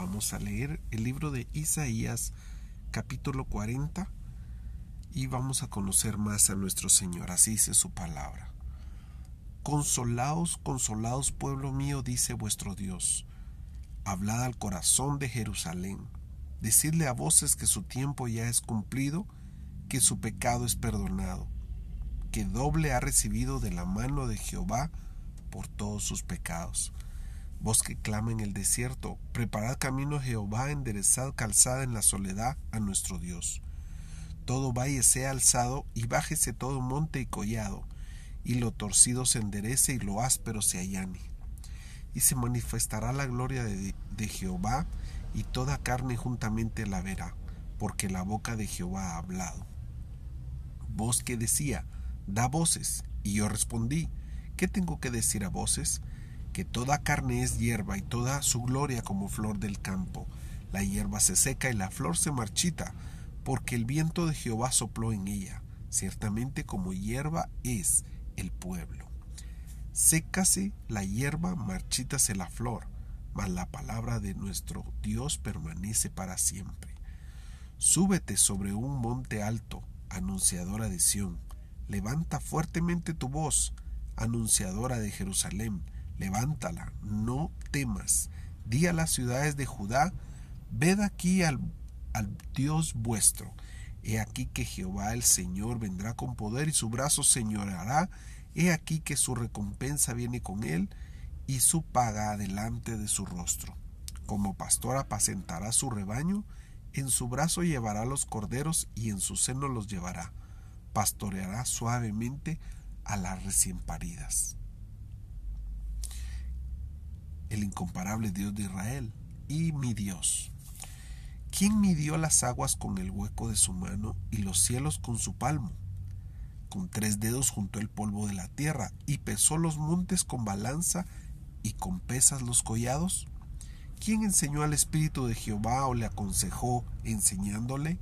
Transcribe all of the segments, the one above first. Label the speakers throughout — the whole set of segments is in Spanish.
Speaker 1: Vamos a leer el libro de Isaías capítulo 40 y vamos a conocer más a nuestro Señor. Así dice su palabra. Consolaos, consolaos pueblo mío, dice vuestro Dios. Hablad al corazón de Jerusalén. Decidle a voces que su tiempo ya es cumplido, que su pecado es perdonado, que doble ha recibido de la mano de Jehová por todos sus pecados. Vos que clama en el desierto, preparad camino a Jehová, enderezad calzada en la soledad a nuestro Dios. Todo valle sea alzado y bájese todo monte y collado, y lo torcido se enderece y lo áspero se allane. Y se manifestará la gloria de, de Jehová, y toda carne juntamente la verá, porque la boca de Jehová ha hablado. Voz que decía, da voces, y yo respondí, ¿qué tengo que decir a voces? Que toda carne es hierba y toda su gloria como flor del campo. La hierba se seca y la flor se marchita, porque el viento de Jehová sopló en ella. Ciertamente como hierba es el pueblo. Sécase la hierba, marchítase la flor, mas la palabra de nuestro Dios permanece para siempre. Súbete sobre un monte alto, anunciadora de Sión. Levanta fuertemente tu voz, anunciadora de Jerusalén levántala, no temas. Di a las ciudades de Judá, ved aquí al, Dios vuestro. He aquí que Jehová el Señor vendrá con poder y su brazo señorará. He aquí que su recompensa viene con él y su paga delante de su rostro. Como pastor apacentará su rebaño, en su brazo llevará los corderos y en su seno los llevará. Pastoreará suavemente a las recién paridas el incomparable Dios de Israel y mi Dios. ¿Quién midió las aguas con el hueco de su mano y los cielos con su palmo? Con tres dedos juntó el polvo de la tierra y pesó los montes con balanza y con pesas los collados. ¿Quién enseñó al Espíritu de Jehová o le aconsejó enseñándole?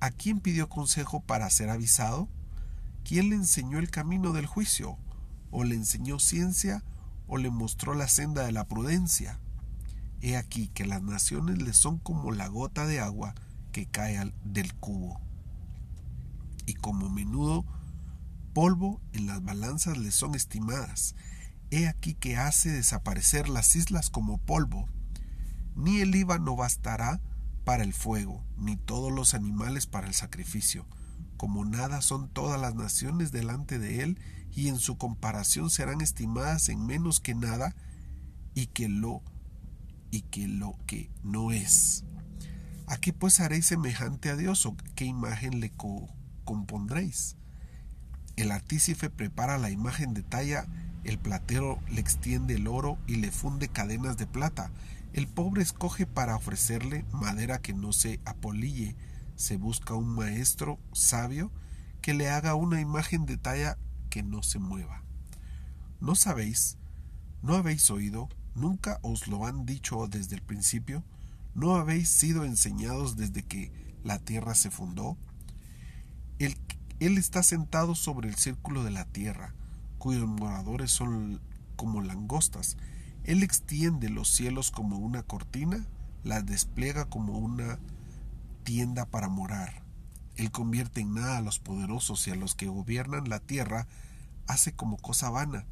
Speaker 1: ¿A quién pidió consejo para ser avisado? ¿Quién le enseñó el camino del juicio? ¿O le enseñó ciencia? O le mostró la senda de la prudencia. He aquí que las naciones le son como la gota de agua que cae del cubo, y como menudo polvo en las balanzas le son estimadas. He aquí que hace desaparecer las islas como polvo. Ni el IVA no bastará para el fuego, ni todos los animales para el sacrificio. Como nada son todas las naciones delante de él, y en su comparación serán estimadas en menos que nada y que lo y que lo que no es. ¿A qué pues haréis semejante a Dios o qué imagen le compondréis? El artífice prepara la imagen de talla, el platero le extiende el oro y le funde cadenas de plata. El pobre escoge para ofrecerle madera que no se apolille. Se busca un maestro sabio que le haga una imagen de talla que no se mueva. ¿No sabéis? ¿No habéis oído? ¿Nunca os lo han dicho desde el principio? ¿No habéis sido enseñados desde que la tierra se fundó? Él, él está sentado sobre el círculo de la tierra, cuyos moradores son como langostas. Él extiende los cielos como una cortina, las despliega como una tienda para morar. Él convierte en nada a los poderosos y a los que gobiernan la tierra hace como cosa vana,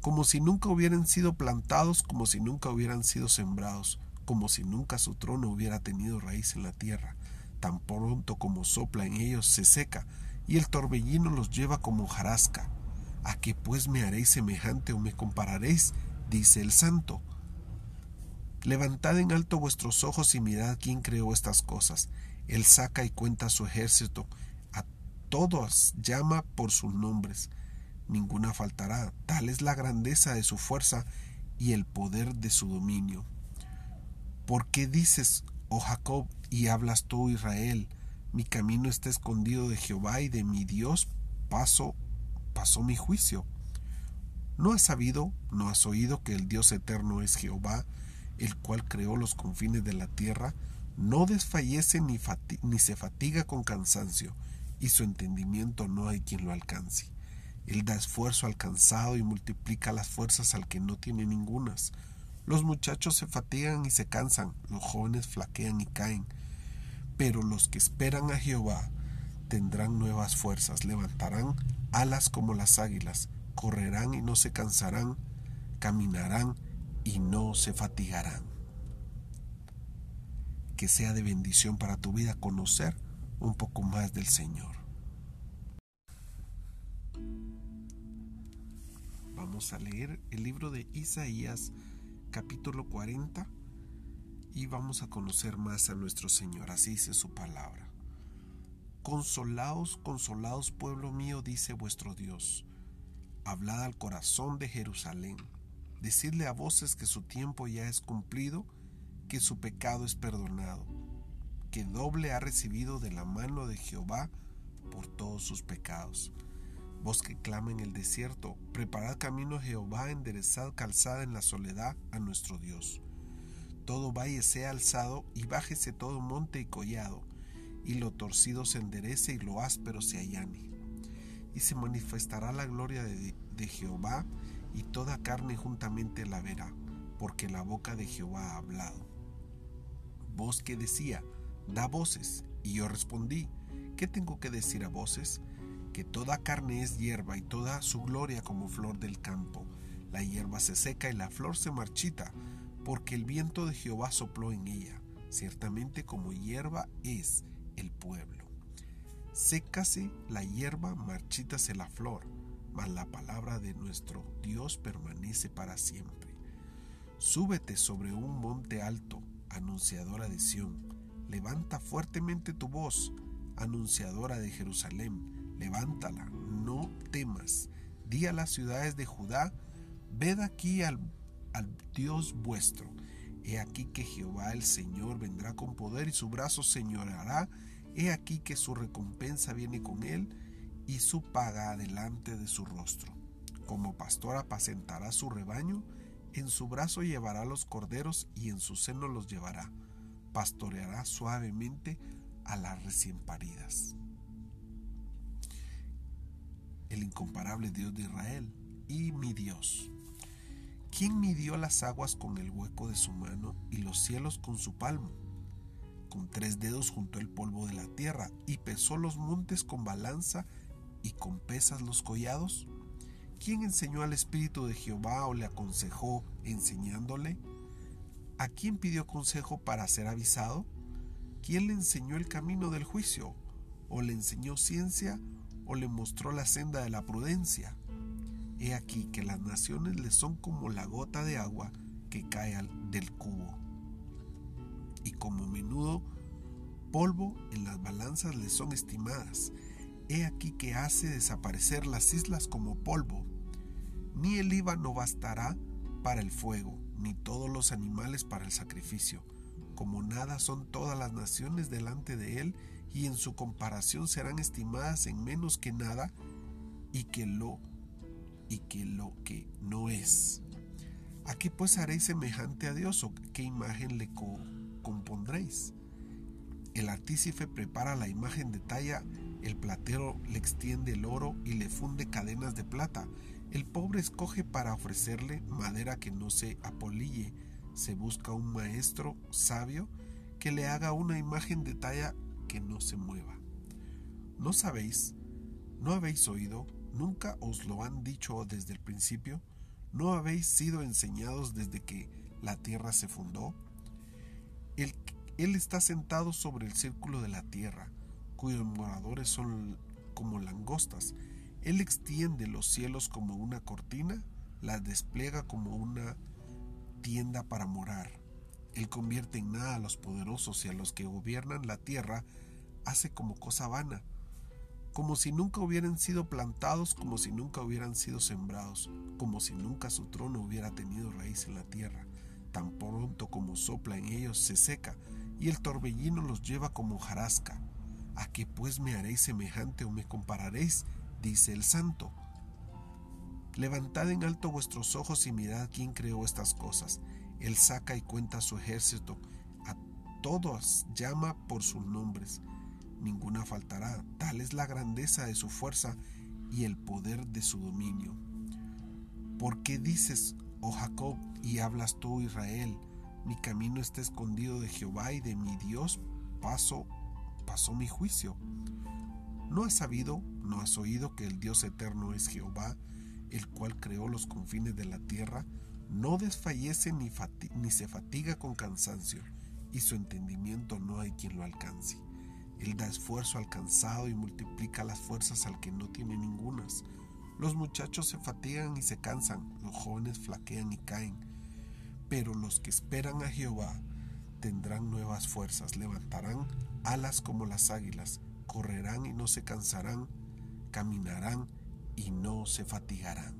Speaker 1: como si nunca hubieran sido plantados, como si nunca hubieran sido sembrados, como si nunca su trono hubiera tenido raíz en la tierra. Tan pronto como sopla en ellos se seca, y el torbellino los lleva como jarasca. ¿A qué pues me haréis semejante o me compararéis? dice el santo. Levantad en alto vuestros ojos y mirad quién creó estas cosas. Él saca y cuenta su ejército, a todos llama por sus nombres. Ninguna faltará, tal es la grandeza de su fuerza y el poder de su dominio. ¿Por qué dices, oh Jacob, y hablas tú, Israel, mi camino está escondido de Jehová y de mi Dios paso, pasó mi juicio? ¿No has sabido, no has oído que el Dios eterno es Jehová, el cual creó los confines de la tierra? No desfallece ni, se fatiga con cansancio, y su entendimiento no hay quien lo alcance. Él da esfuerzo al cansado y multiplica las fuerzas al que no tiene ningunas. Los muchachos se fatigan y se cansan, los jóvenes flaquean y caen. Pero los que esperan a Jehová tendrán nuevas fuerzas, levantarán alas como las águilas, correrán y no se cansarán, caminarán y no se fatigarán. Que sea de bendición para tu vida conocer un poco más del Señor. Vamos a leer el libro de Isaías capítulo 40 y vamos a conocer más a nuestro Señor. Así dice su palabra. Consolaos, consolaos pueblo mío, dice vuestro Dios. Hablad al corazón de Jerusalén. Decidle a voces que su tiempo ya es cumplido, que su pecado es perdonado, que doble ha recibido de la mano de Jehová por todos sus pecados. Vos que clama en el desierto, preparad camino Jehová, enderezad calzada en la soledad a nuestro Dios. Todo valle sea alzado y bájese todo monte y collado, y lo torcido se enderece y lo áspero se allane. Y se manifestará la gloria de, de Jehová, y toda carne juntamente la verá, porque la boca de Jehová ha hablado. Voz que decía, da voces, y yo respondí, ¿qué tengo que decir a voces? que toda carne es hierba y toda su gloria como flor del campo. La hierba se seca y la flor se marchita, porque el viento de Jehová sopló en ella. Ciertamente como hierba es el pueblo. Sécase la hierba, marchítase la flor, mas la palabra de nuestro Dios permanece para siempre. Súbete sobre un monte alto, anunciadora de Sión. Levanta fuertemente tu voz, anunciadora de Jerusalén levántala, no temas. Di a las ciudades de Judá, ved aquí al, al Dios vuestro. He aquí que Jehová el Señor vendrá con poder y su brazo señorará. He aquí que su recompensa viene con él y su paga delante de su rostro. Como pastor apacentará su rebaño, en su brazo llevará los corderos y en su seno los llevará. Pastoreará suavemente a las recién paridas el incomparable Dios de Israel y mi Dios. ¿Quién midió las aguas con el hueco de su mano y los cielos con su palmo? Con tres dedos juntó el polvo de la tierra y pesó los montes con balanza y con pesas los collados. ¿Quién enseñó al Espíritu de Jehová o le aconsejó enseñándole? ¿A quién pidió consejo para ser avisado? ¿Quién le enseñó el camino del juicio? ¿O le enseñó ciencia? o le mostró la senda de la prudencia. He aquí que las naciones le son como la gota de agua que cae del cubo. Y como menudo polvo en las balanzas le son estimadas. He aquí que hace desaparecer las islas como polvo. Ni el no bastará para el fuego, ni todos los animales para el sacrificio. Como nada son todas las naciones delante de él, y en su comparación serán estimadas en menos que nada y que lo y que lo que no es. ¿A qué pues haréis semejante a Dios o qué imagen le compondréis? El artífice prepara la imagen de talla, el platero le extiende el oro y le funde cadenas de plata. El pobre escoge para ofrecerle madera que no se apolille. Se busca un maestro sabio que le haga una imagen de talla que no se mueva. ¿No sabéis? ¿No habéis oído? ¿Nunca os lo han dicho desde el principio? ¿No habéis sido enseñados desde que la tierra se fundó? Él, él está sentado sobre el círculo de la tierra, cuyos moradores son como langostas. Él extiende los cielos como una cortina, las despliega como una tienda para morar. Él convierte en nada a los poderosos y a los que gobiernan la tierra hace como cosa vana, como si nunca hubieran sido plantados, como si nunca hubieran sido sembrados, como si nunca su trono hubiera tenido raíz en la tierra. Tan pronto como sopla en ellos se seca, y el torbellino los lleva como jarasca. ¿A qué pues me haréis semejante o me compararéis? dice el santo. Levantad en alto vuestros ojos y mirad quién creó estas cosas. Él saca y cuenta su ejército, a todos llama por sus nombres. Ninguna faltará, tal es la grandeza de su fuerza y el poder de su dominio. ¿Por qué dices, oh Jacob, y hablas tú, Israel, mi camino está escondido de Jehová y de mi Dios paso, pasó mi juicio. ¿No has sabido, no has oído que el Dios eterno es Jehová, el cual creó los confines de la tierra? No desfallece ni, se fatiga con cansancio, y su entendimiento no hay quien lo alcance. Él da esfuerzo al cansado y multiplica las fuerzas al que no tiene ningunas. Los muchachos se fatigan y se cansan, los jóvenes flaquean y caen. Pero los que esperan a Jehová tendrán nuevas fuerzas, levantarán alas como las águilas, correrán y no se cansarán, caminarán y no se fatigarán.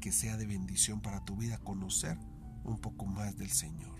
Speaker 1: Que sea de bendición para tu vida conocer un poco más del Señor.